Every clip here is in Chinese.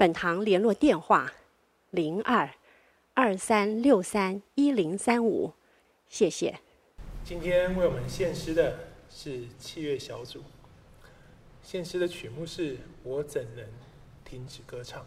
本堂联络电话：零二二三六三一零三五，谢谢。今天为我们献诗的是器乐小组，献诗的曲目是我怎能停止歌唱。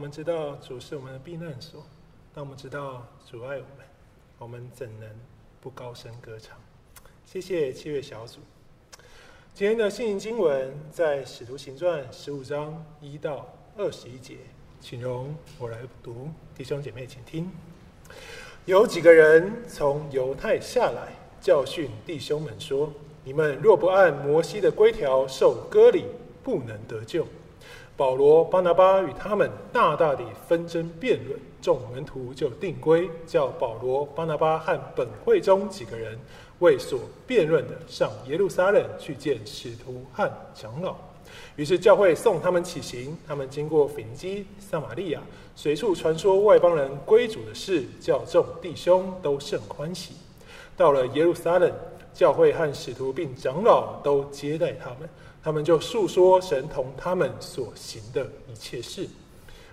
我们知道主是我们的避难所，当我们知道主爱我们，我们怎能不高声歌唱。谢谢七月小组。今天的信经文在《使徒行传》十五章一到二十一节，请容我来读，弟兄姐妹请听。有几个人从犹太下来，教训弟兄们说：“你们若不按摩西的规条受割礼，不能得救。”保罗、巴拿巴与他们大大的纷争辩论，众门徒就定规，叫保罗、巴拿巴和本会中几个人为所辩论的上耶路撒冷去见使徒和长老。于是教会送他们起行，他们经过腓尼基、撒玛利亚，随处传说外邦人归主的事，叫众弟兄都甚欢喜。到了耶路撒冷，教会和使徒并长老都接待他们。他们就述说神同他们所行的一切事，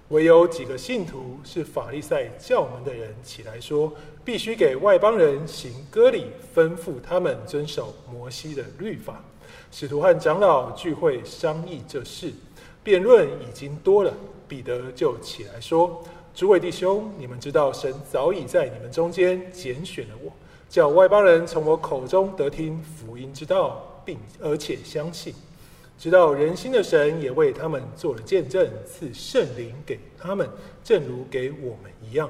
唯有几个信徒是法利赛教门的人起来说，必须给外邦人行割礼，吩咐他们遵守摩西的律法。使徒和长老聚会商议这事，辩论已经多了。彼得就起来说：“诸位弟兄，你们知道神早已在你们中间拣选了我，叫外邦人从我口中得听福音之道，并而且相信。”直到人心的神也为他们做了见证，赐圣灵给他们，正如给我们一样。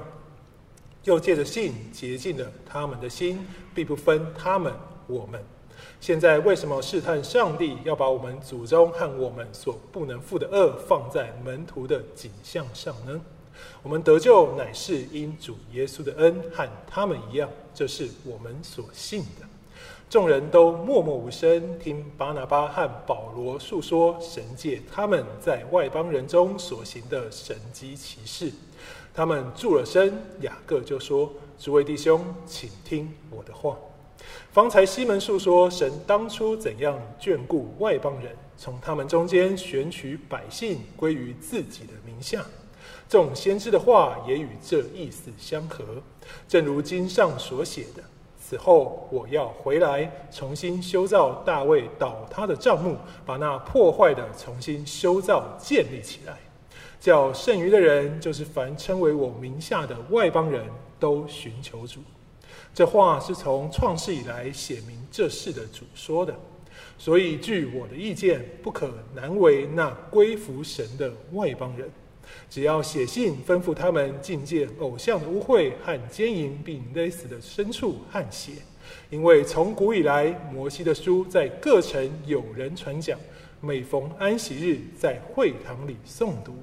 又借着信洁净了他们的心，必不分他们我们。现在为什么试探上帝，要把我们祖宗和我们所不能负的恶放在门徒的景象上呢？我们得救乃是因主耶稣的恩，和他们一样，这是我们所信的。众人都默默无声，听巴拿巴和保罗述说神借他们在外邦人中所行的神迹奇事。他们住了声，雅各就说：“诸位弟兄，请听我的话。方才西门述说神当初怎样眷顾外邦人，从他们中间选取百姓归于自己的名下。众先知的话也与这意思相合，正如经上所写的。”此后，我要回来重新修造大卫倒塌的帐幕，把那破坏的重新修造建立起来，叫剩余的人，就是凡称为我名下的外邦人都寻求主。这话是从创世以来写明这事的主说的，所以据我的意见，不可难为那归服神的外邦人。只要写信吩咐他们禁戒偶像的污秽和奸淫，并勒死的牲畜和血，因为从古以来，摩西的书在各城有人传讲，每逢安息日在会堂里诵读。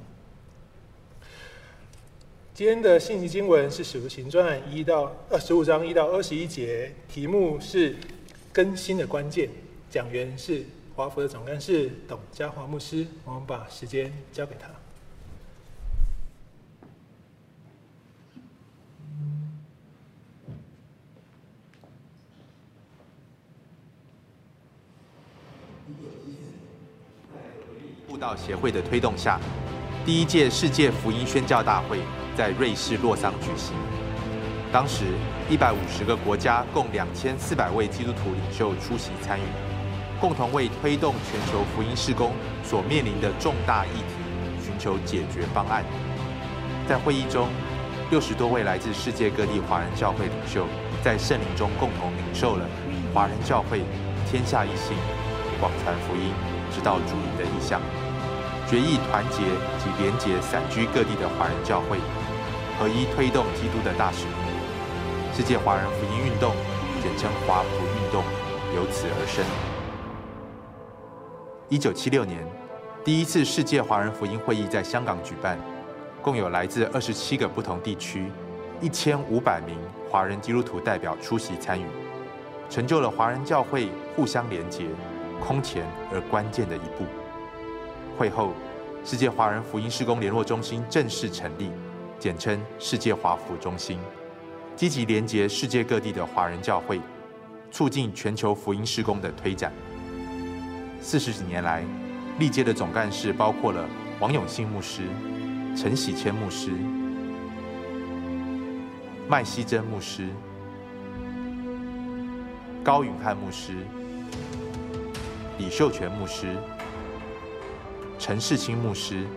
今天的信息经文是《使徒行传》一到二十五章一到二十一节，题目是更新的关键，讲员是华福的总干事董家华牧师。我们把时间交给他。布道协会的推动下，第一届世界福音宣教大会在瑞士洛桑举行。当时，一百五十个国家共两千四百位基督徒领袖出席参与，共同为推动全球福音事工所面临的重大议题寻求解决方案。在会议中，六十多位来自世界各地华人教会领袖在圣灵中共同领受了华人教会天下一心，广传福音，直到主的意向。决议团结及连结散居各地的华人教会，合一推动基督的大使命。世界华人福音运动，简称华福运动，由此而生。一九七六年，第一次世界华人福音会议在香港举办，共有来自二十七个不同地区，一千五百名华人基督徒代表出席参与，成就了华人教会互相连结、空前而关键的一步。会后，世界华人福音事工联络中心正式成立，简称世界华福中心，积极连结世界各地的华人教会，促进全球福音事工的推展。四十几年来，历届的总干事包括了王永信牧师、陈喜谦牧师、麦希珍牧师、高允汉牧师、李秀全牧师。陈世清牧师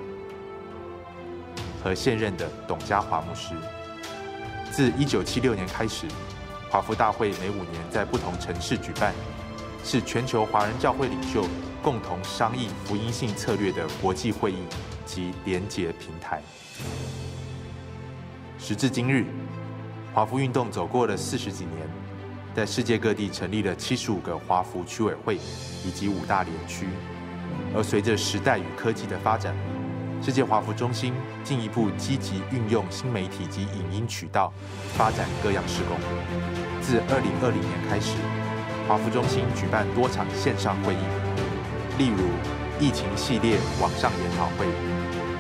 和现任的董家华牧师，自一九七六年开始，华福大会每五年在不同城市举办，是全球华人教会领袖共同商议福音性策略的国际会议及连结平台。时至今日，华福运动走过了四十几年，在世界各地成立了七十五个华福区委会以及五大联区。而随着时代与科技的发展，世界华服中心进一步积极运用新媒体及影音渠道，发展各样事工。自二零二零年开始，华服中心举办多场线上会议，例如疫情系列网上研讨会、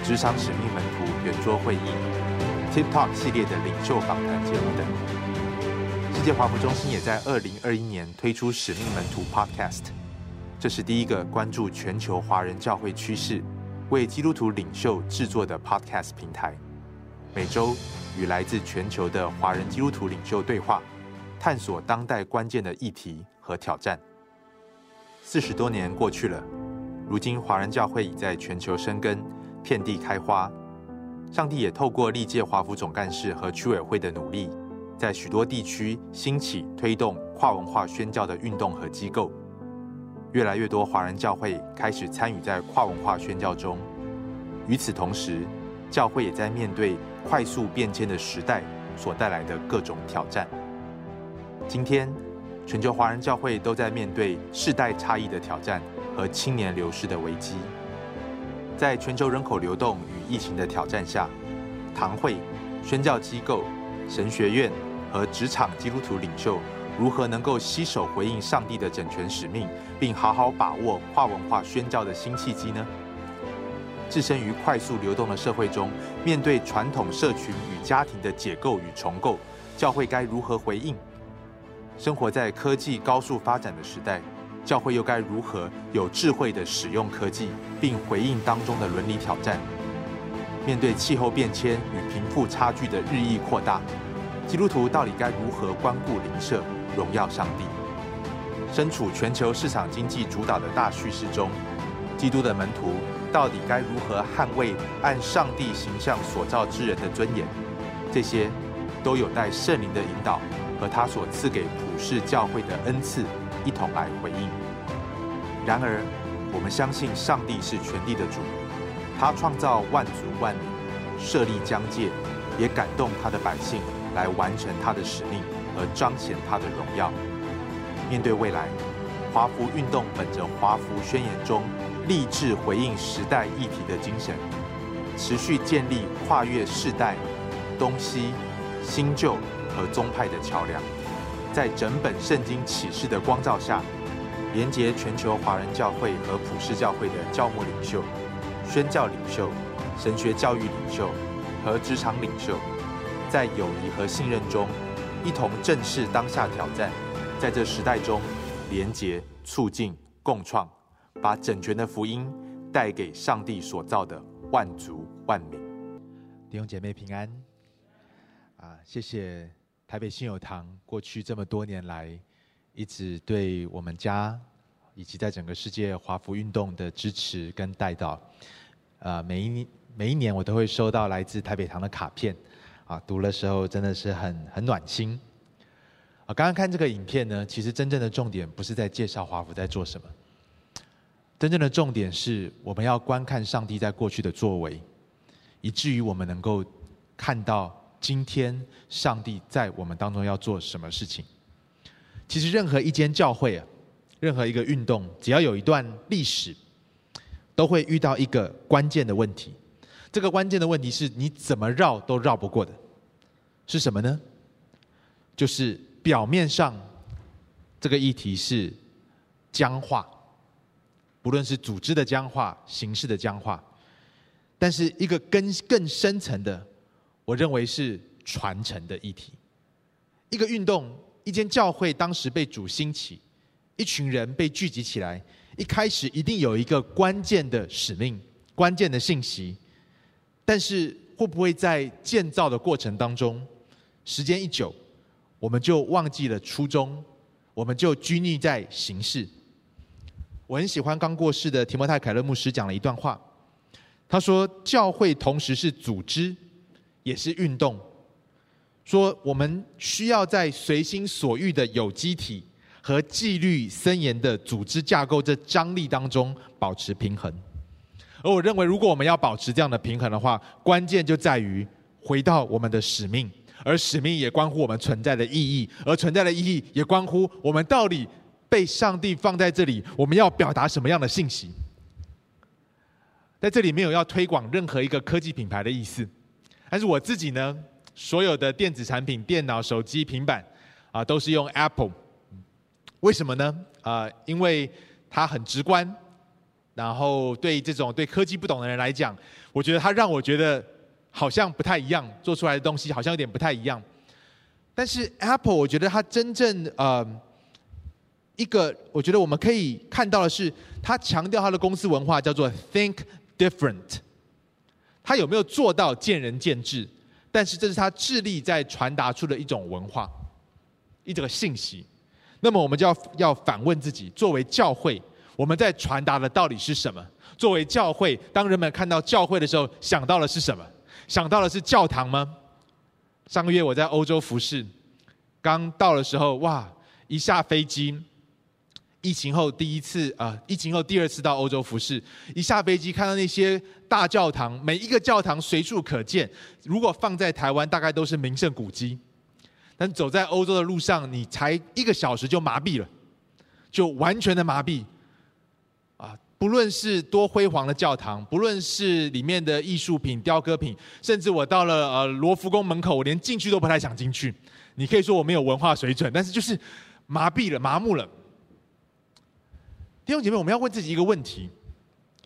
职场使命门徒圆桌会议、TikTok 系列的领袖访谈节目等。世界华服中心也在二零二一年推出使命门徒 Podcast，这是第一个关注全球华人教会趋势。为基督徒领袖制作的 Podcast 平台，每周与来自全球的华人基督徒领袖对话，探索当代关键的议题和挑战。四十多年过去了，如今华人教会已在全球生根，遍地开花。上帝也透过历届华府总干事和区委会的努力，在许多地区兴起推动跨文化宣教的运动和机构。越来越多华人教会开始参与在跨文化宣教中。与此同时，教会也在面对快速变迁的时代所带来的各种挑战。今天，全球华人教会都在面对世代差异的挑战和青年流失的危机。在全球人口流动与疫情的挑战下，堂会、宣教机构、神学院和职场基督徒领袖。如何能够携手回应上帝的整全使命，并好好把握跨文化宣教的新契机呢？置身于快速流动的社会中，面对传统社群与家庭的解构与重构，教会该如何回应？生活在科技高速发展的时代，教会又该如何有智慧地使用科技，并回应当中的伦理挑战？面对气候变迁与贫富差距的日益扩大，基督徒到底该如何关顾邻舍？荣耀上帝。身处全球市场经济主导的大叙事中，基督的门徒到底该如何捍卫按上帝形象所造之人的尊严？这些都有待圣灵的引导和他所赐给普世教会的恩赐一同来回应。然而，我们相信上帝是全地的主，他创造万族万民，设立疆界，也感动他的百姓来完成他的使命。而彰显他的荣耀。面对未来，华服运动本着华服宣言中立志回应时代议题的精神，持续建立跨越世代、东西、新旧和宗派的桥梁，在整本圣经启示的光照下，连结全球华人教会和普世教会的教牧领袖、宣教领袖、神学教育领袖和职场领袖，在友谊和信任中。一同正视当下挑战，在这时代中连结、促进、共创，把整全的福音带给上帝所造的万族万民。弟兄姐妹平安！啊，谢谢台北信友堂过去这么多年来一直对我们家以及在整个世界华服运动的支持跟带到。啊，每一每一年我都会收到来自台北堂的卡片。啊，读的时候真的是很很暖心。啊，刚刚看这个影片呢，其实真正的重点不是在介绍华府在做什么，真正的重点是我们要观看上帝在过去的作为，以至于我们能够看到今天上帝在我们当中要做什么事情。其实任何一间教会啊，任何一个运动，只要有一段历史，都会遇到一个关键的问题。这个关键的问题是你怎么绕都绕不过的，是什么呢？就是表面上这个议题是僵化，不论是组织的僵化、形式的僵化，但是一个更更深层的，我认为是传承的议题。一个运动，一间教会当时被主兴起，一群人被聚集起来，一开始一定有一个关键的使命、关键的信息。但是会不会在建造的过程当中，时间一久，我们就忘记了初衷，我们就拘泥在形式？我很喜欢刚过世的提摩太凯勒牧师讲了一段话，他说：“教会同时是组织，也是运动。说我们需要在随心所欲的有机体和纪律森严的组织架构这张力当中保持平衡。而我认为，如果我们要保持这样的平衡的话，关键就在于回到我们的使命，而使命也关乎我们存在的意义，而存在的意义也关乎我们到底被上帝放在这里，我们要表达什么样的信息。在这里没有要推广任何一个科技品牌的意思，但是我自己呢，所有的电子产品、电脑、手机、平板啊，都是用 Apple。为什么呢？啊，因为它很直观，然后对这种对科技不懂的人来讲，我觉得它让我觉得好像不太一样，做出来的东西好像有点不太一样。但是 Apple，我觉得它真正呃一个，我觉得我们可以看到的是，它强调它的公司文化叫做 Think。different，他有没有做到见仁见智？但是这是他致力在传达出的一种文化，一种信息。那么我们就要要反问自己：作为教会，我们在传达的到底是什么？作为教会，当人们看到教会的时候，想到的是什么？想到的是教堂吗？上个月我在欧洲服侍，刚到的时候，哇！一下飞机。疫情后第一次啊，疫情后第二次到欧洲服侍，一下飞机看到那些大教堂，每一个教堂随处可见。如果放在台湾，大概都是名胜古迹。但走在欧洲的路上，你才一个小时就麻痹了，就完全的麻痹。不论是多辉煌的教堂，不论是里面的艺术品、雕刻品，甚至我到了呃罗浮宫门口，我连进去都不太想进去。你可以说我没有文化水准，但是就是麻痹了、麻木了。弟兄姐妹，我们要问自己一个问题：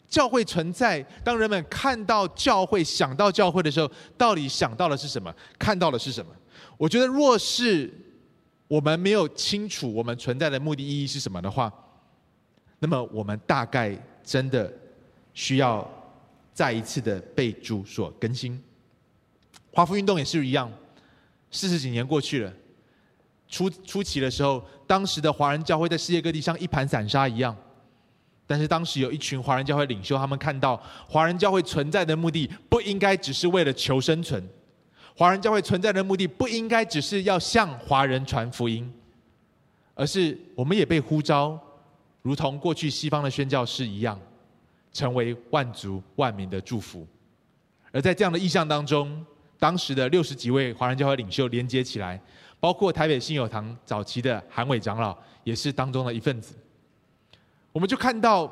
教会存在，当人们看到教会、想到教会的时候，到底想到的是什么？看到的是什么？我觉得，若是我们没有清楚我们存在的目的意义是什么的话，那么我们大概真的需要再一次的被主所更新。华服运动也是一样，四十几年过去了，初初期的时候，当时的华人教会在世界各地像一盘散沙一样。但是当时有一群华人教会领袖，他们看到华人教会存在的目的不应该只是为了求生存，华人教会存在的目的不应该只是要向华人传福音，而是我们也被呼召，如同过去西方的宣教士一样，成为万族万民的祝福。而在这样的意象当中，当时的六十几位华人教会领袖连接起来，包括台北信友堂早期的韩伟长老，也是当中的一份子。我们就看到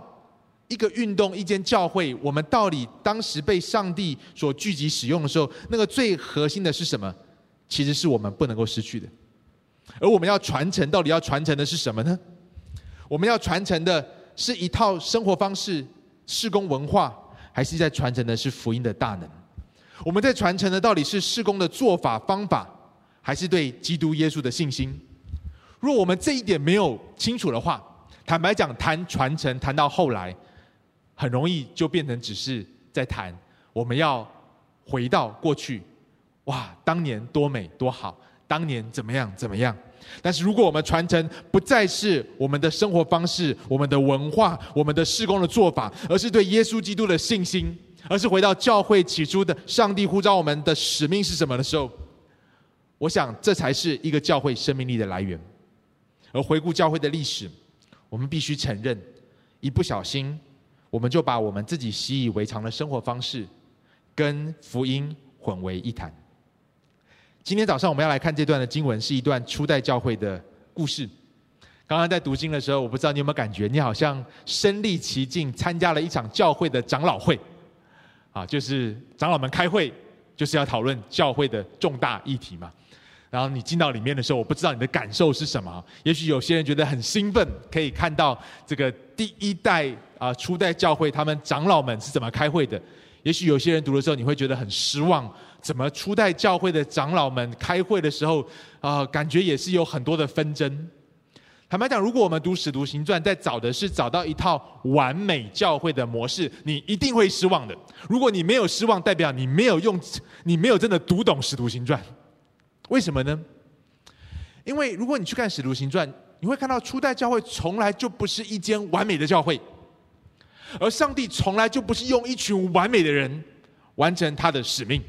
一个运动，一间教会，我们到底当时被上帝所聚集使用的时候，那个最核心的是什么？其实是我们不能够失去的。而我们要传承，到底要传承的是什么呢？我们要传承的是一套生活方式、事工文化，还是在传承的是福音的大能？我们在传承的到底是事工的做法方法，还是对基督耶稣的信心？若我们这一点没有清楚的话，坦白讲，谈传承谈到后来，很容易就变成只是在谈我们要回到过去，哇，当年多美多好，当年怎么样怎么样。但是如果我们传承不再是我们的生活方式、我们的文化、我们的事工的做法，而是对耶稣基督的信心，而是回到教会起初的上帝呼召我们的使命是什么的时候，我想这才是一个教会生命力的来源。而回顾教会的历史。我们必须承认，一不小心，我们就把我们自己习以为常的生活方式，跟福音混为一谈。今天早上我们要来看这段的经文，是一段初代教会的故事。刚刚在读经的时候，我不知道你有没有感觉，你好像身历其境，参加了一场教会的长老会，啊，就是长老们开会，就是要讨论教会的重大议题嘛。然后你进到里面的时候，我不知道你的感受是什么。也许有些人觉得很兴奋，可以看到这个第一代啊初代教会他们长老们是怎么开会的。也许有些人读的时候，你会觉得很失望，怎么初代教会的长老们开会的时候啊，感觉也是有很多的纷争。坦白讲，如果我们读使徒行传，在找的是找到一套完美教会的模式，你一定会失望的。如果你没有失望，代表你没有用，你没有真的读懂使徒行传。为什么呢？因为如果你去看《使徒行传》，你会看到初代教会从来就不是一间完美的教会，而上帝从来就不是用一群完美的人完成他的使命。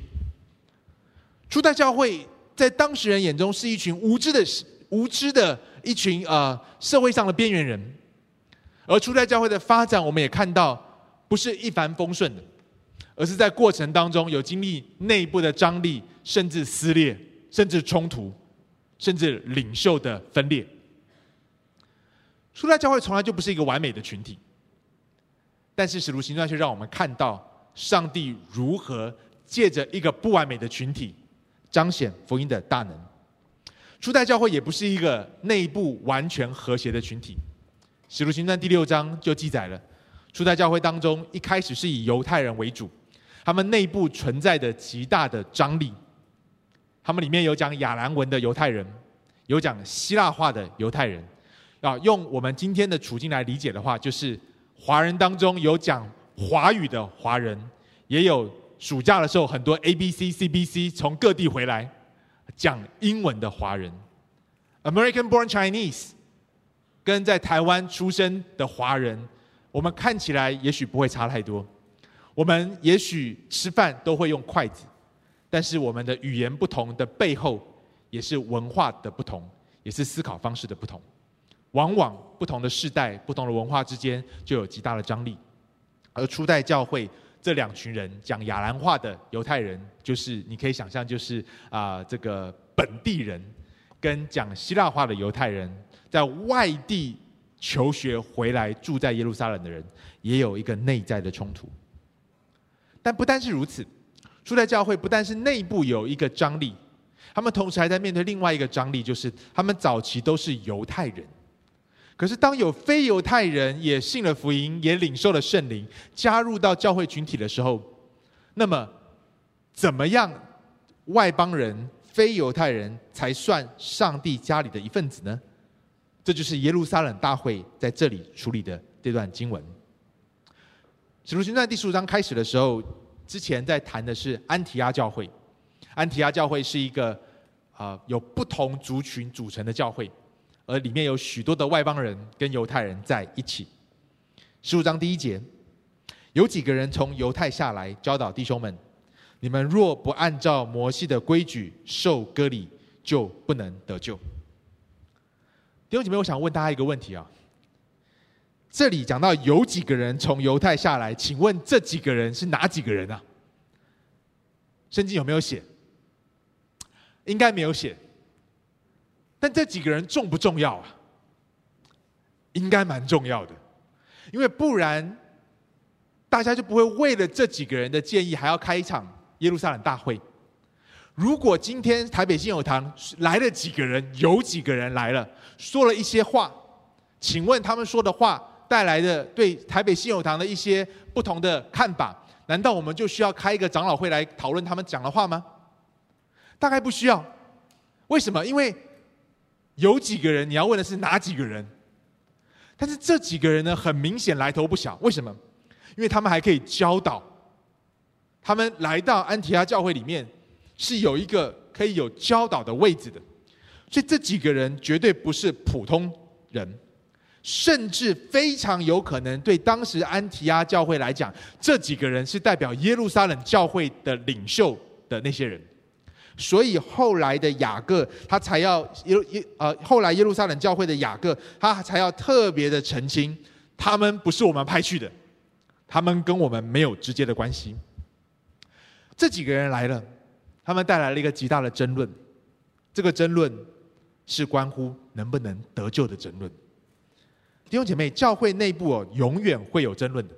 初代教会在当时人眼中是一群无知的、无知的一群呃社会上的边缘人。而初代教会的发展，我们也看到不是一帆风顺的，而是在过程当中有经历内部的张力，甚至撕裂，甚至冲突，甚至领袖的分裂。初代教会从来就不是一个完美的群体，但是使徒行传却让我们看到上帝如何借着一个不完美的群体彰显福音的大能。初代教会也不是一个内部完全和谐的群体。使徒行传第六章就记载了，初代教会当中一开始是以犹太人为主，他们内部存在的极大的张力。他们里面有讲亚兰文的犹太人，有讲希腊话的犹太人。啊，用我们今天的处境来理解的话，就是华人当中有讲华语的华人，也有暑假的时候很多 ABC、CBC 从各地回来讲英文的华人，American-born Chinese，跟在台湾出生的华人，我们看起来也许不会差太多，我们也许吃饭都会用筷子，但是我们的语言不同的背后，也是文化的不同，也是思考方式的不同。往往不同的世代、不同的文化之间就有极大的张力，而初代教会这两群人讲亚兰话的犹太人，就是你可以想象，就是啊、这个本地人跟讲希腊话的犹太人，在外地求学回来住在耶路撒冷的人，也有一个内在的冲突。但不单是如此，初代教会不但是内部有一个张力，他们同时还在面对另外一个张力，就是他们早期都是犹太人。可是，当有非犹太人也信了福音，也领受了圣灵，加入到教会群体的时候，那么，怎么样外邦人、非犹太人才算上帝家里的一份子呢？这就是耶路撒冷大会在这里处理的这段经文。使徒行传第十五章开始的时候，之前在谈的是安提阿教会。安提阿教会是一个啊、呃、有不同族群组成的教会。而里面有许多的外邦人跟犹太人在一起。十五章第一节，有几个人从犹太下来教导弟兄们：你们若不按照摩西的规矩受割礼，就不能得救。弟兄姐妹，我想问大家一个问题啊。这里讲到有几个人从犹太下来，请问这几个人是哪几个人啊？圣经有没有写？应该没有写。但这几个人重不重要啊？应该蛮重要的，因为不然大家就不会为了这几个人的建议还要开一场耶路撒冷大会。如果今天台北信友堂来了几个人，有几个人来了，说了一些话，请问他们说的话带来的对台北信友堂的一些不同的看法，难道我们就需要开一个长老会来讨论他们讲的话吗？大概不需要。为什么？因为有几个人？你要问的是哪几个人？但是这几个人呢，很明显来头不小。为什么？因为他们还可以教导。他们来到安提阿教会里面，是有一个可以有教导的位置的。所以这几个人绝对不是普通人，甚至非常有可能对当时安提阿教会来讲，这几个人是代表耶路撒冷教会的领袖的那些人。所以后来的雅各，他才要耶耶呃，后来耶路撒冷教会的雅各，他才要特别的澄清，他们不是我们派去的，他们跟我们没有直接的关系。这几个人来了，他们带来了一个极大的争论，这个争论是关乎能不能得救的争论。弟兄姐妹，教会内部哦，永远会有争论的，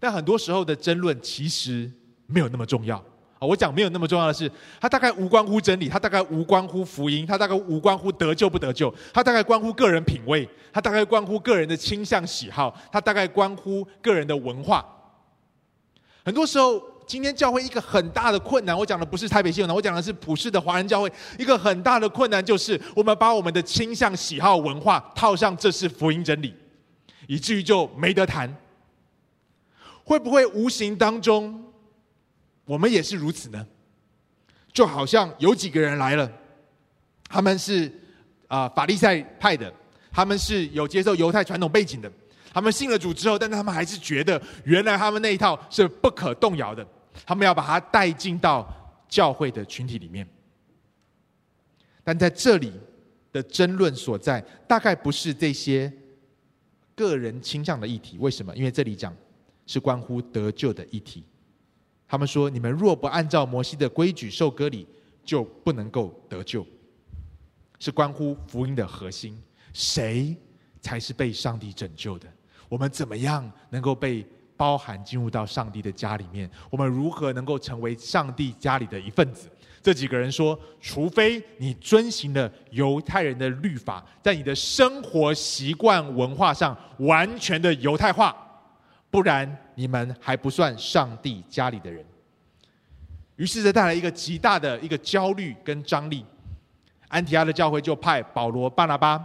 但很多时候的争论其实没有那么重要。啊，我讲没有那么重要的是，它大概无关乎真理，它大概无关乎福音，它大概无关乎得救不得救，它大概关乎个人品味，它大概关乎个人的倾向喜好，它大概关乎个人的文化。很多时候，今天教会一个很大的困难，我讲的不是台北信友堂，我讲的是普世的华人教会，一个很大的困难就是我们把我们的倾向喜好文化套上这是福音真理，以至于就没得谈。会不会无形当中？我们也是如此呢，就好像有几个人来了，他们是啊、法利赛派的，他们是有接受犹太传统背景的，他们信了主之后，但是他们还是觉得原来他们那一套是不可动摇的，他们要把它带进到教会的群体里面。但在这里的争论所在，大概不是这些个人倾向的议题。为什么？因为这里讲是关乎得救的议题。他们说：“你们若不按照摩西的规矩受割礼，就不能够得救。”是关乎福音的核心，谁才是被上帝拯救的？我们怎么样能够被包含进入到上帝的家里面？我们如何能够成为上帝家里的一份子？这几个人说：“除非你遵行了犹太人的律法，在你的生活习惯文化上完全的犹太化，不然你们还不算上帝家里的人。”于是这带来一个极大的一个焦虑跟张力。安提阿的教会就派保罗、巴拿巴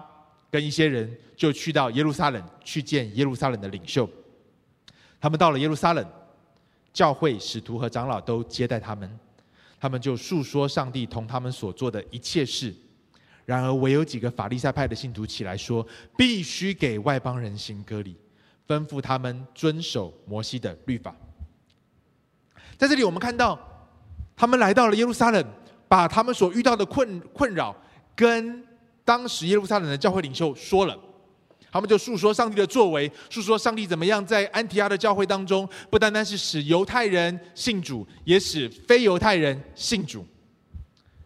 跟一些人，就去到耶路撒冷去见耶路撒冷的领袖。他们到了耶路撒冷，教会使徒和长老都接待他们。他们就述说上帝同他们所做的一切事。然而，唯有几个法利赛派的信徒起来说，必须给外邦人行割礼，吩咐他们遵守摩西的律法。在这里，我们看到他们来到了耶路撒冷。把他们所遇到的困困扰跟当时耶路撒冷的教会领袖说了，他们就诉说上帝的作为，诉说上帝怎么样在安提阿的教会当中，不单单是使犹太人信主，也使非犹太人信主。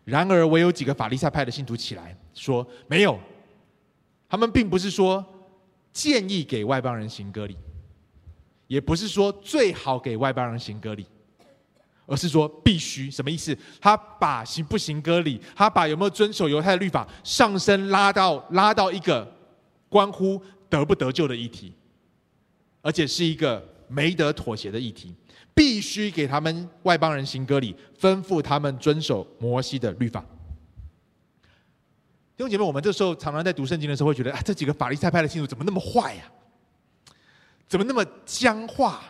然而，唯有几个法利赛派的信徒起来说：“没有，他们并不是说建议给外邦人行割礼，也不是说最好给外邦人行割礼。”而是说必须什么意思？他把行不行割礼，他把有没有遵守犹太律法上升拉到拉到一个关乎得不得救的议题，而且是一个没得妥协的议题，必须给他们外邦人行割礼，吩咐他们遵守摩西的律法。弟兄姐妹，我们这时候常常在读圣经的时候，会觉得啊，这几个法利赛派的信徒怎么那么坏呀？怎么那么僵化？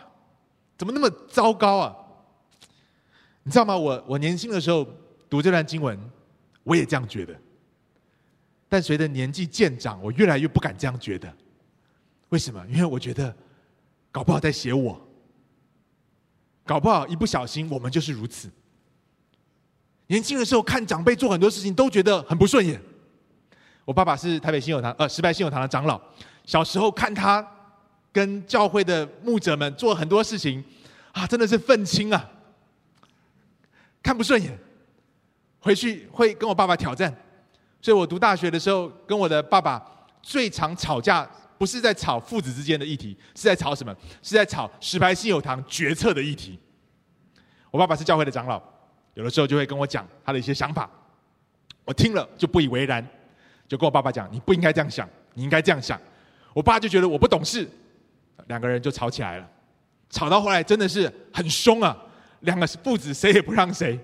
怎么那么糟糕啊？你知道吗？我我年轻的时候读这段经文，我也这样觉得。但随着年纪渐长，我越来越不敢这样觉得。为什么？因为我觉得，搞不好在写我，搞不好一不小心我们就是如此。年轻的时候看长辈做很多事情，都觉得很不顺眼。我爸爸是台北新友堂呃石牌新友堂的长老，小时候看他跟教会的牧者们做很多事情，啊，真的是愤青啊！看不顺眼，回去会跟我爸爸挑战。所以我读大学的时候，跟我的爸爸最常吵架，不是在吵父子之间的议题，是在吵什么？是在吵石牌信友堂决策的议题。我爸爸是教会的长老，有的时候就会跟我讲他的一些想法，我听了就不以为然，就跟我爸爸讲：“你不应该这样想，你应该这样想。”我爸就觉得我不懂事，两个人就吵起来了，吵到后来真的是很凶啊。两个父子谁也不让谁。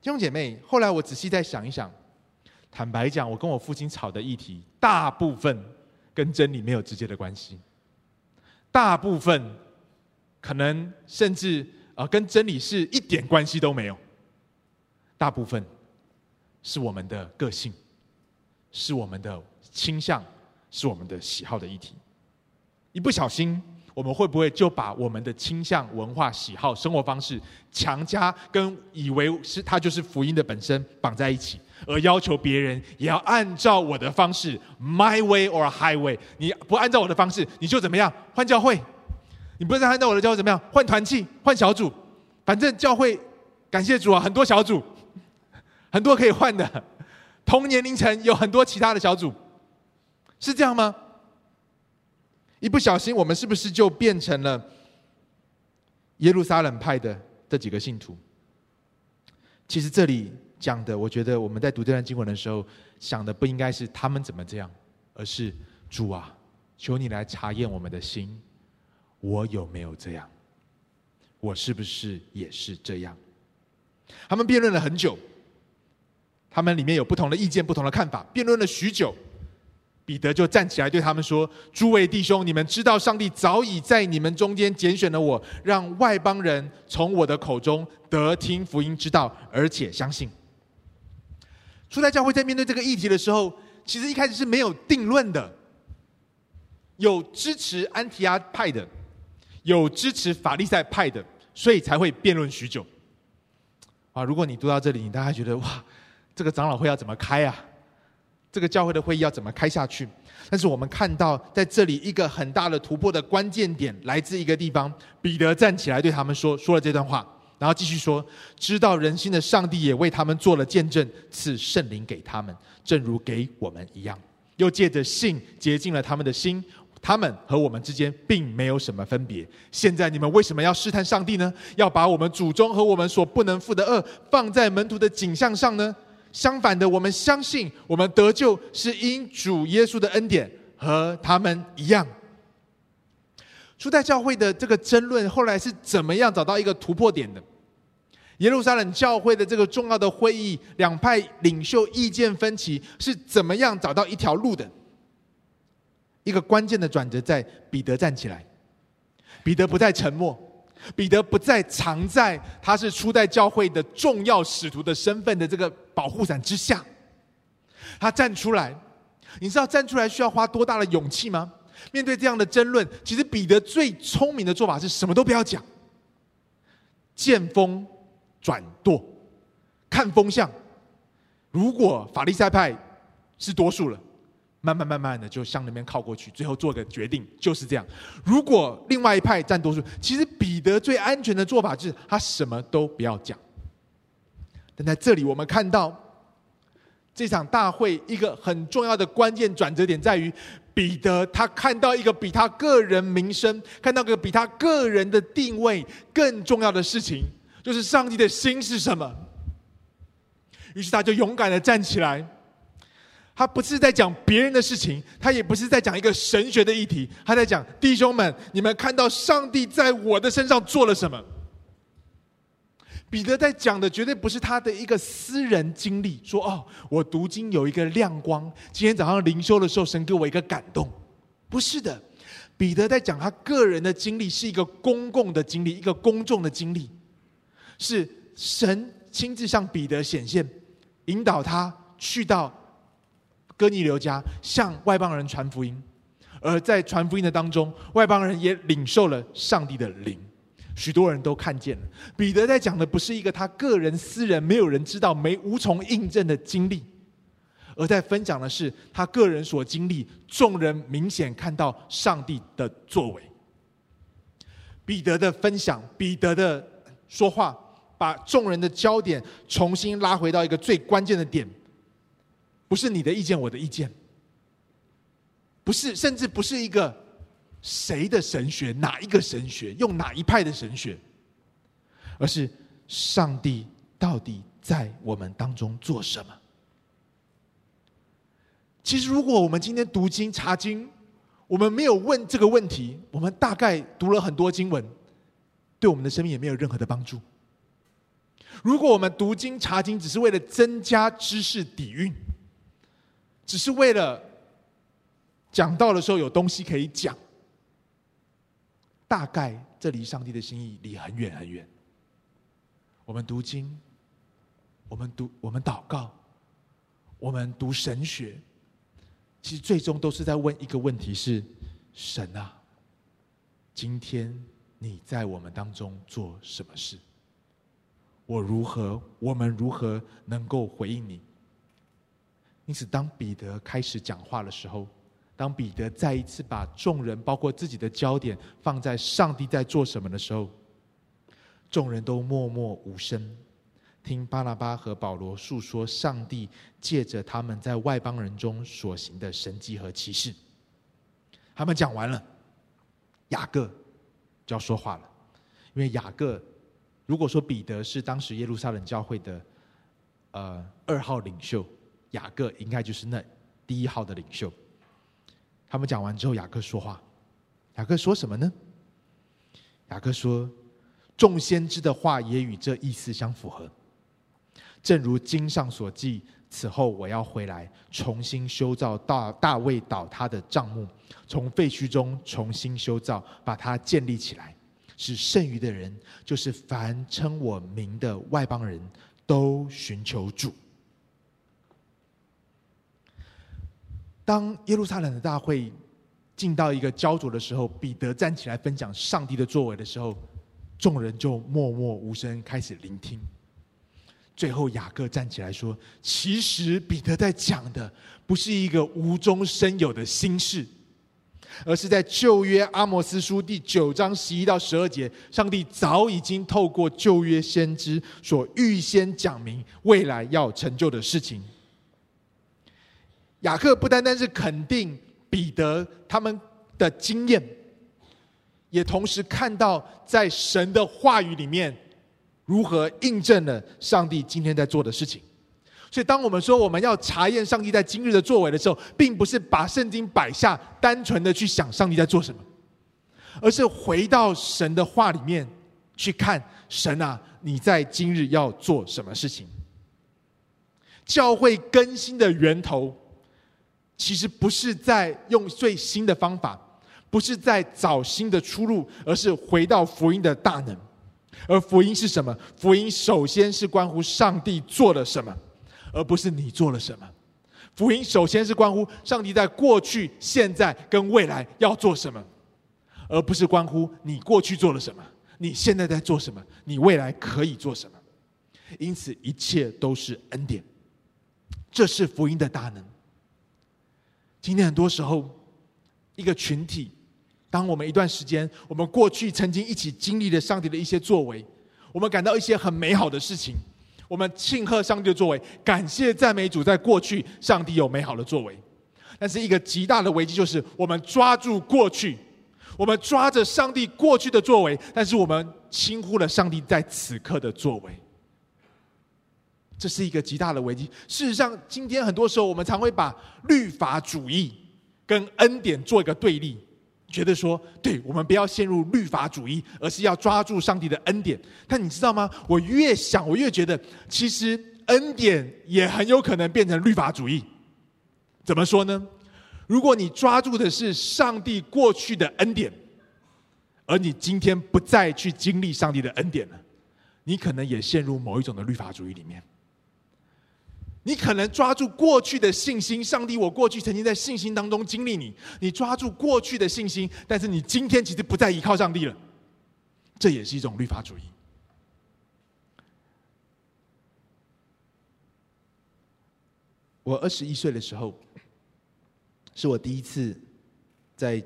弟兄姐妹，后来我仔细再想一想，坦白讲，我跟我父亲吵的议题，大部分跟真理没有直接的关系，大部分可能甚至啊跟真理是一点关系都没有，大部分是我们的个性，是我们的倾向，是我们的喜好的议题，一不小心。我们会不会就把我们的倾向、文化、喜好、生活方式强加跟以为是它就是福音的本身绑在一起，而要求别人也要按照我的方式，my way or highway？你不按照我的方式，你就怎么样？换教会？你不是按照我的教会怎么样？换团契？换小组？反正教会，感谢主啊，很多小组，很多可以换的，同年龄层有很多其他的小组，是这样吗？一不小心，我们是不是就变成了耶路撒冷派的这几个信徒？其实这里讲的，我觉得我们在读这段经文的时候，想的不应该是他们怎么这样，而是主啊，求你来查验我们的心，我有没有这样？我是不是也是这样？他们辩论了很久，他们里面有不同的意见、不同的看法，辩论了许久。彼得就站起来对他们说：“诸位弟兄，你们知道上帝早已在你们中间拣选了我，让外邦人从我的口中得听福音之道，而且相信。初代教会在面对这个议题的时候，其实一开始是没有定论的，有支持安提阿派的，有支持法利赛派的，所以才会辩论许久。啊，如果你读到这里，你大概觉得哇，这个长老会要怎么开啊？这个教会的会议要怎么开下去？但是我们看到在这里一个很大的突破的关键点来自一个地方，彼得站起来对他们说，说了这段话，然后继续说：知道人心的上帝也为他们做了见证，赐圣灵给他们，正如给我们一样。又借着信洁净了他们的心。他们和我们之间并没有什么分别。现在你们为什么要试探上帝呢？要把我们祖宗和我们所不能负的恶放在门徒的景象上呢？相反的，我们相信我们得救是因主耶稣的恩典，和他们一样。初代教会的这个争论后来是怎么样找到一个突破点的？耶路撒冷教会的这个重要的会议，两派领袖意见分歧，是怎么样找到一条路的？一个关键的转折在彼得站起来，彼得不再沉默，彼得不再藏在他是初代教会的重要使徒的身份的这个保护伞之下，他站出来。你知道站出来需要花多大的勇气吗？面对这样的争论，其实彼得最聪明的做法是什么都不要讲，见风转舵，看风向。如果法利赛派是多数了。慢慢慢慢的就向那边靠过去，最后做个决定，就是这样。如果另外一派占多数，其实彼得最安全的做法就是他什么都不要讲。但在这里，我们看到这场大会一个很重要的关键转折点在于，彼得他看到一个比他个人名声、看到个比他个人的定位更重要的事情，就是上帝的心是什么。于是他就勇敢的站起来。他不是在讲别人的事情，他也不是在讲一个神学的议题，他在讲弟兄们，你们看到上帝在我的身上做了什么？彼得在讲的绝对不是他的一个私人经历，说哦，我读经有一个亮光，今天早上灵修的时候，神给我一个感动，不是的。彼得在讲他个人的经历，是一个公共的经历，一个公众的经历，是神亲自向彼得显现，引导他去到。哥尼流家向外邦人传福音，而在传福音的当中，外邦人也领受了上帝的灵，许多人都看见了。彼得在讲的不是一个他个人私人没有人知道、没无从印证的经历，而在分享的是他个人所经历，众人明显看到上帝的作为。彼得的分享，彼得的说话，把众人的焦点重新拉回到一个最关键的点。不是你的意见，我的意见，不是，甚至不是一个谁的神学，哪一个神学，用哪一派的神学，而是上帝到底在我们当中做什么？其实，如果我们今天读经查经，我们没有问这个问题，我们大概读了很多经文，对我们的生命也没有任何的帮助。如果我们读经查经只是为了增加知识底蕴，只是为了讲到的时候有东西可以讲，大概这离上帝的心意离很远很远。我们读经，我们读，我们祷告，我们读神学，其实最终都是在问一个问题：是神啊，今天你在我们当中做什么事？我如何？我们如何能够回应你？因此，当彼得开始讲话的时候，当彼得再一次把众人，包括自己的焦点放在上帝在做什么的时候，众人都默默无声，听巴拿巴和保罗述说上帝借着他们在外邦人中所行的神迹和奇事。他们讲完了，雅各就要说话了，因为雅各，如果说彼得是当时耶路撒冷教会的呃二号领袖。雅各应该就是那第一号的领袖。他们讲完之后，雅各说话。雅各说什么呢？雅各说：“众先知的话也与这意思相符合。正如经上所记，此后我要回来，重新修造大大卫倒塌的帐幕，从废墟中重新修造，把它建立起来，使剩余的人，就是凡称我名的外邦人都寻求主。”当耶路撒冷的大会进到一个焦灼的时候，彼得站起来分享上帝的作为的时候，众人就默默无声开始聆听。最后雅各站起来说：“其实彼得在讲的不是一个无中生有的新事，而是在旧约阿摩斯书第九章十一到十二节，上帝早已经透过旧约先知所预先讲明未来要成就的事情。”雅各不单单是肯定彼得他们的经验，也同时看到在神的话语里面。如何印证了上帝今天在做的事情？所以，当我们说我们要查验上帝在今日的作为的时候，并不是把圣经摆下，单纯的去想上帝在做什么，而是回到神的话里面去看神啊，你在今日要做什么事情？教会更新的源头，其实不是在用最新的方法，不是在找新的出路，而是回到福音的大能。而福音是什么？福音首先是关乎上帝做了什么，而不是你做了什么。福音首先是关乎上帝在过去、现在跟未来要做什么，而不是关乎你过去做了什么，你现在在做什么，你未来可以做什么。因此，一切都是恩典。这是福音的大能。今天很多时候，一个群体。当我们一段时间，我们过去曾经一起经历了上帝的一些作为，我们感到一些很美好的事情，我们庆贺上帝的作为，感谢赞美主，在过去上帝有美好的作为。但是一个极大的危机就是，我们抓住过去，我们抓着上帝过去的作为，但是我们轻忽了上帝在此刻的作为。这是一个极大的危机。事实上，今天很多时候我们常会把律法主义跟恩典做一个对立。觉得说，对，我们不要陷入律法主义，而是要抓住上帝的恩典。但你知道吗？我越想，我越觉得，其实恩典也很有可能变成律法主义。怎么说呢？如果你抓住的是上帝过去的恩典，而你今天不再去经历上帝的恩典了，你可能也陷入某一种的律法主义里面。你可能抓住过去的信心，上帝，我过去曾经在信心当中经历你，你抓住过去的信心，但是你今天其实不再依靠上帝了，这也是一种律法主义。我二十一岁的时候，是我第一次在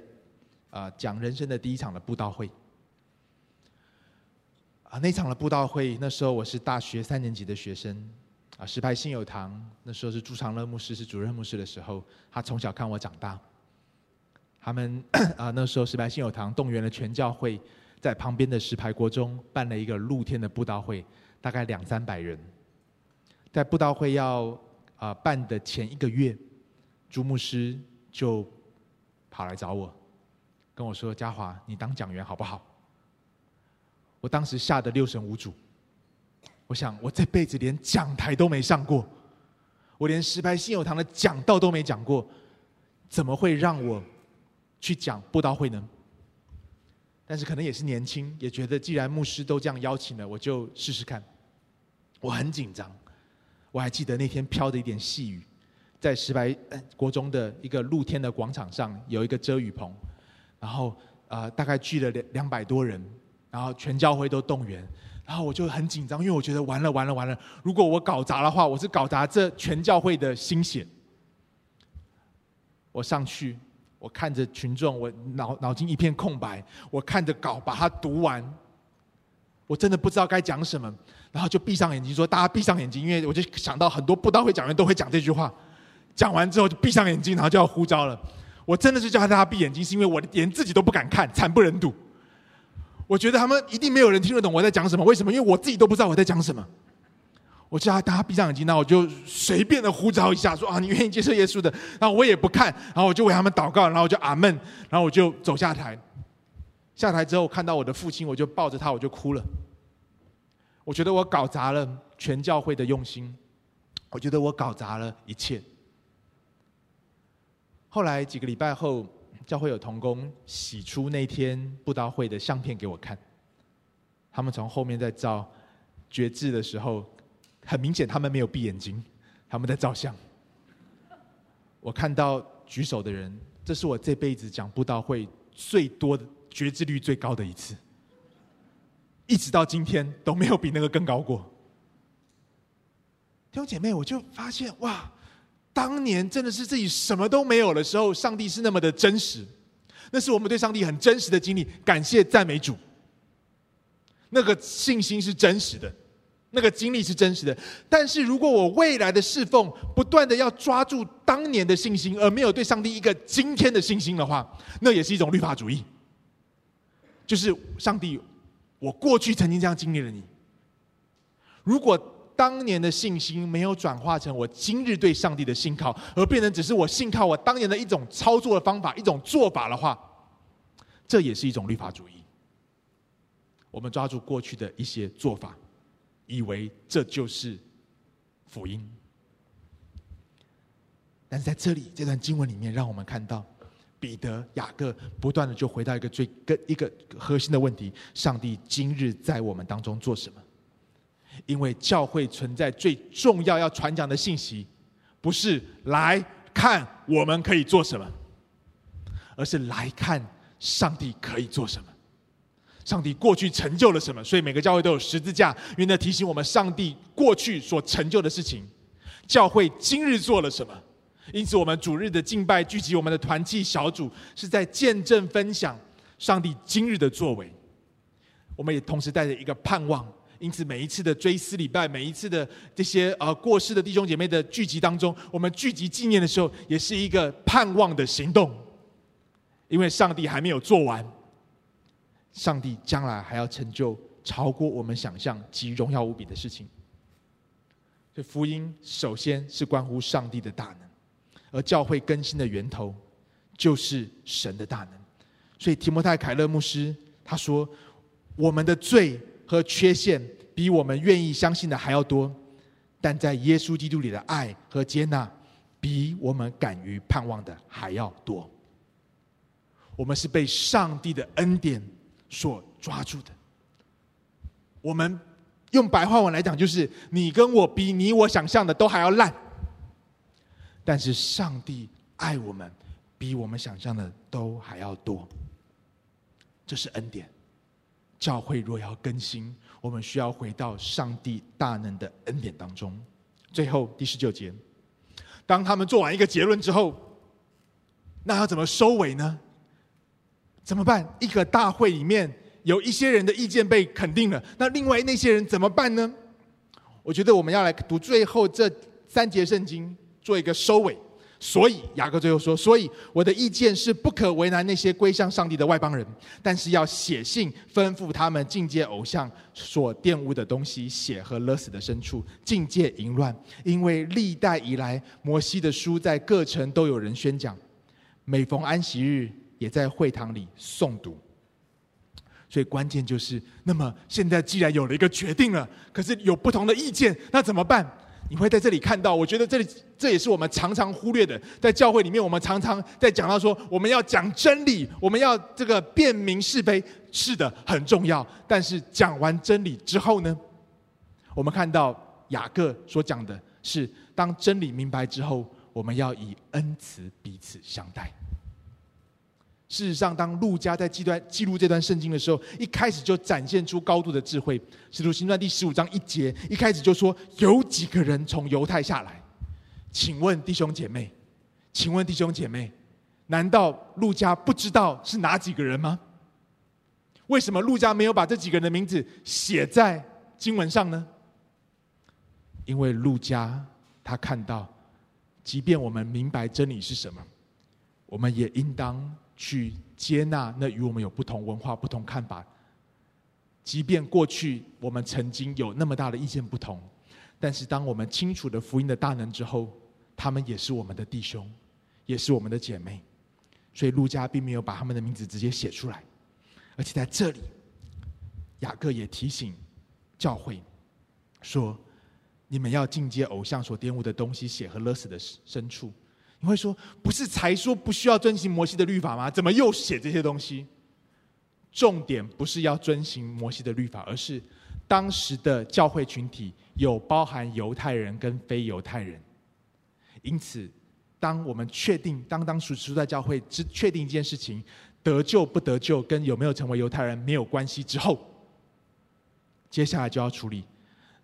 啊讲人生的第一场的布道会啊，那场的布道会，那时候我是大学三年级的学生。啊，石牌信友堂那时候是朱长乐牧师是主任牧师的时候，他从小看我长大。他们 啊，那时候石牌信友堂动员了全教会，在旁边的石牌国中办了一个露天的布道会，大概两三百人。在布道会要啊办的前一个月，朱牧师就跑来找我，跟我说：“嘉华，你当讲员好不好？”我当时吓得六神无主。我想，我这辈子连讲台都没上过，我连石牌信友堂的讲道都没讲过，怎么会让我去讲布道会呢？但是可能也是年轻，也觉得既然牧师都这样邀请了，我就试试看。我很紧张，我还记得那天飘着一点细雨，在石牌国中的一个露天的广场上有一个遮雨棚，然后呃大概聚了两两百多人，然后全教会都动员。然后我就很紧张，因为我觉得完了完了完了，如果我搞砸的话，我是搞砸这全教会的心血。我上去，我看着群众，我脑脑筋一片空白，我看着稿，把它读完，我真的不知道该讲什么，然后就闭上眼睛说：“大家闭上眼睛。”因为我就想到很多布道会讲员都会讲这句话。讲完之后就闭上眼睛，然后就要呼召了。我真的是叫大家闭眼睛，是因为我连自己都不敢看，惨不忍睹。我觉得他们一定没有人听得懂我在讲什么。为什么？因为我自己都不知道我在讲什么。我叫大家闭上眼睛，那我就随便的呼召一下，说啊，你愿意接受耶稣的？然后我也不看，然后我就为他们祷告，然后我就阿门，然后我就走下台。下台之后看到我的父亲，我就抱着他，我就哭了。我觉得我搞砸了全教会的用心，我觉得我搞砸了一切。后来几个礼拜后。教会有同工洗出那天布道会的相片给我看，他们从后面在照决志的时候，很明显他们没有闭眼睛，他们在照相。我看到举手的人，这是我这辈子讲布道会最多的决志率最高的一次，一直到今天都没有比那个更高过。弟兄姐妹，我就发现哇，当年真的是自己什么都没有的时候，上帝是那么的真实。那是我们对上帝很真实的经历，感谢赞美主。那个信心是真实的，那个经历是真实的。但是如果我未来的侍奉不断的要抓住当年的信心，而没有对上帝一个今天的信心的话，那也是一种律法主义。就是上帝，我过去曾经这样经历了你。如果当年的信心没有转化成我今日对上帝的信靠，而变成只是我信靠我当年的一种操作的方法、一种做法的话，这也是一种律法主义。我们抓住过去的一些做法，以为这就是福音。但是在这里这段经文里面，让我们看到彼得、雅各不断的就回到一个最根、一个核心的问题：上帝今日在我们当中做什么？因为教会存在最重要要传讲的信息，不是来看我们可以做什么，而是来看上帝可以做什么。上帝过去成就了什么？所以每个教会都有十字架，因为那提醒我们上帝过去所成就的事情。教会今日做了什么？因此，我们主日的敬拜聚集我们的团契小组，是在见证分享上帝今日的作为。我们也同时带着一个盼望。因此，每一次的追思礼拜，每一次的这些呃过世的弟兄姐妹的聚集当中，我们聚集纪念的时候，也是一个盼望的行动。因为上帝还没有做完，上帝将来还要成就超过我们想象及荣耀无比的事情。这福音首先是关乎上帝的大能，而教会更新的源头就是神的大能。所以提摩太凯勒牧师他说：“我们的罪。”和缺陷比我们愿意相信的还要多，但在耶稣基督里的爱和接纳，比我们敢于盼望的还要多。我们是被上帝的恩典所抓住的。我们用白话文来讲，就是你跟我比你我想象的都还要烂，但是上帝爱我们，比我们想象的都还要多。这是恩典。教会若要更新，我们需要回到上帝大能的恩典当中。最后第十九节，当他们做完一个结论之后，那要怎么收尾呢？怎么办？一个大会里面有一些人的意见被肯定了，那另外那些人怎么办呢？我觉得我们要来读最后这三节圣经，做一个收尾。所以雅各最后说：“所以我的意见是不可为难那些归向上帝的外邦人，但是要写信吩咐他们禁戒偶像所玷污的东西，血和勒死的牲畜，禁戒淫乱。因为历代以来，摩西的书在各城都有人宣讲，每逢安息日也在会堂里诵读。所以关键就是，那么现在既然有了一个决定了，可是有不同的意见，那怎么办？”你会在这里看到，我觉得这里这也是我们常常忽略的，在教会里面，我们常常在讲到说，我们要讲真理，我们要这个辨明是非，是的，很重要。但是讲完真理之后呢，我们看到雅各所讲的是，当真理明白之后，我们要以恩慈彼此相待。事实上，当路加在记段记录这段圣经的时候，一开始就展现出高度的智慧。使徒行传第十五章一节，一开始就说有几个人从犹太下来。请问弟兄姐妹，请问弟兄姐妹，难道路加不知道是哪几个人吗？为什么路加没有把这几个人的名字写在经文上呢？因为路加他看到，即便我们明白真理是什么，我们也应当。去接纳那与我们有不同文化、不同看法，即便过去我们曾经有那么大的意见不同，但是当我们清楚的福音的大能之后，他们也是我们的弟兄，也是我们的姐妹。所以陆家并没有把他们的名字直接写出来，而且在这里，雅各也提醒教会说：你们要进阶偶像所玷污的东西，血和勒死的牲畜。你会说，不是才说不需要遵行摩西的律法吗？怎么又写这些东西？重点不是要遵行摩西的律法，而是当时的教会群体有包含犹太人跟非犹太人。因此，当我们确定当当属属在教会只确定一件事情，得救不得救跟有没有成为犹太人没有关系之后，接下来就要处理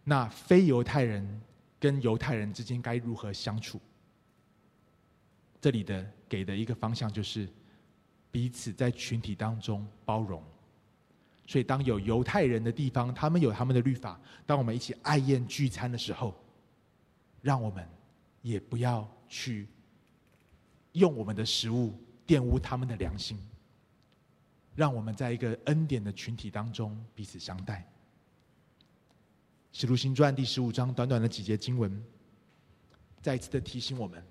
那非犹太人跟犹太人之间该如何相处。这里的给的一个方向就是彼此在群体当中包容。所以，当有犹太人的地方，他们有他们的律法。当我们一起爱宴聚餐的时候，让我们也不要去用我们的食物玷污他们的良心。让我们在一个恩典的群体当中彼此相待。《使徒行传》第十五章短短的几节经文，再一次的提醒我们。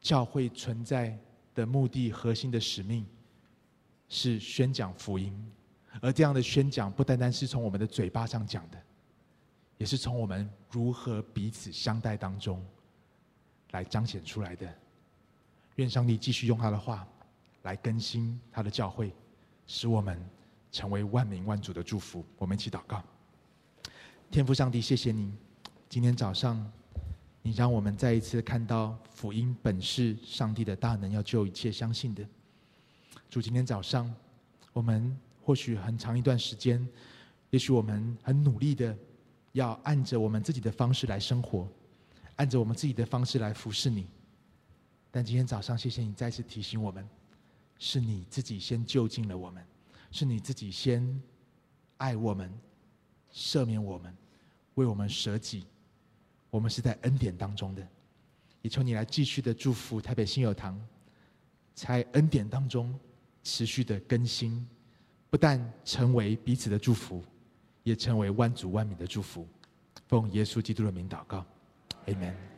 教会存在的目的、核心的使命，是宣讲福音。而这样的宣讲，不单单是从我们的嘴巴上讲的，也是从我们如何彼此相待当中来彰显出来的。愿上帝继续用他的话来更新他的教会，使我们成为万民万族的祝福。我们一起祷告：天父上帝，谢谢您，今天早上。你让我们再一次看到福音本是上帝的大能，要救一切相信的。主，今天早上，我们或许很长一段时间，也许我们很努力的要按着我们自己的方式来生活，按着我们自己的方式来服侍你。但今天早上，谢谢你再次提醒我们，是你自己先就近了我们，是你自己先爱我们、赦免我们、为我们舍己。我们是在恩典当中的，也求你来继续的祝福台北新友堂，在恩典当中持续的更新，不但成为彼此的祝福，也成为万族万民的祝福。奉耶稣基督的名祷告，Amen。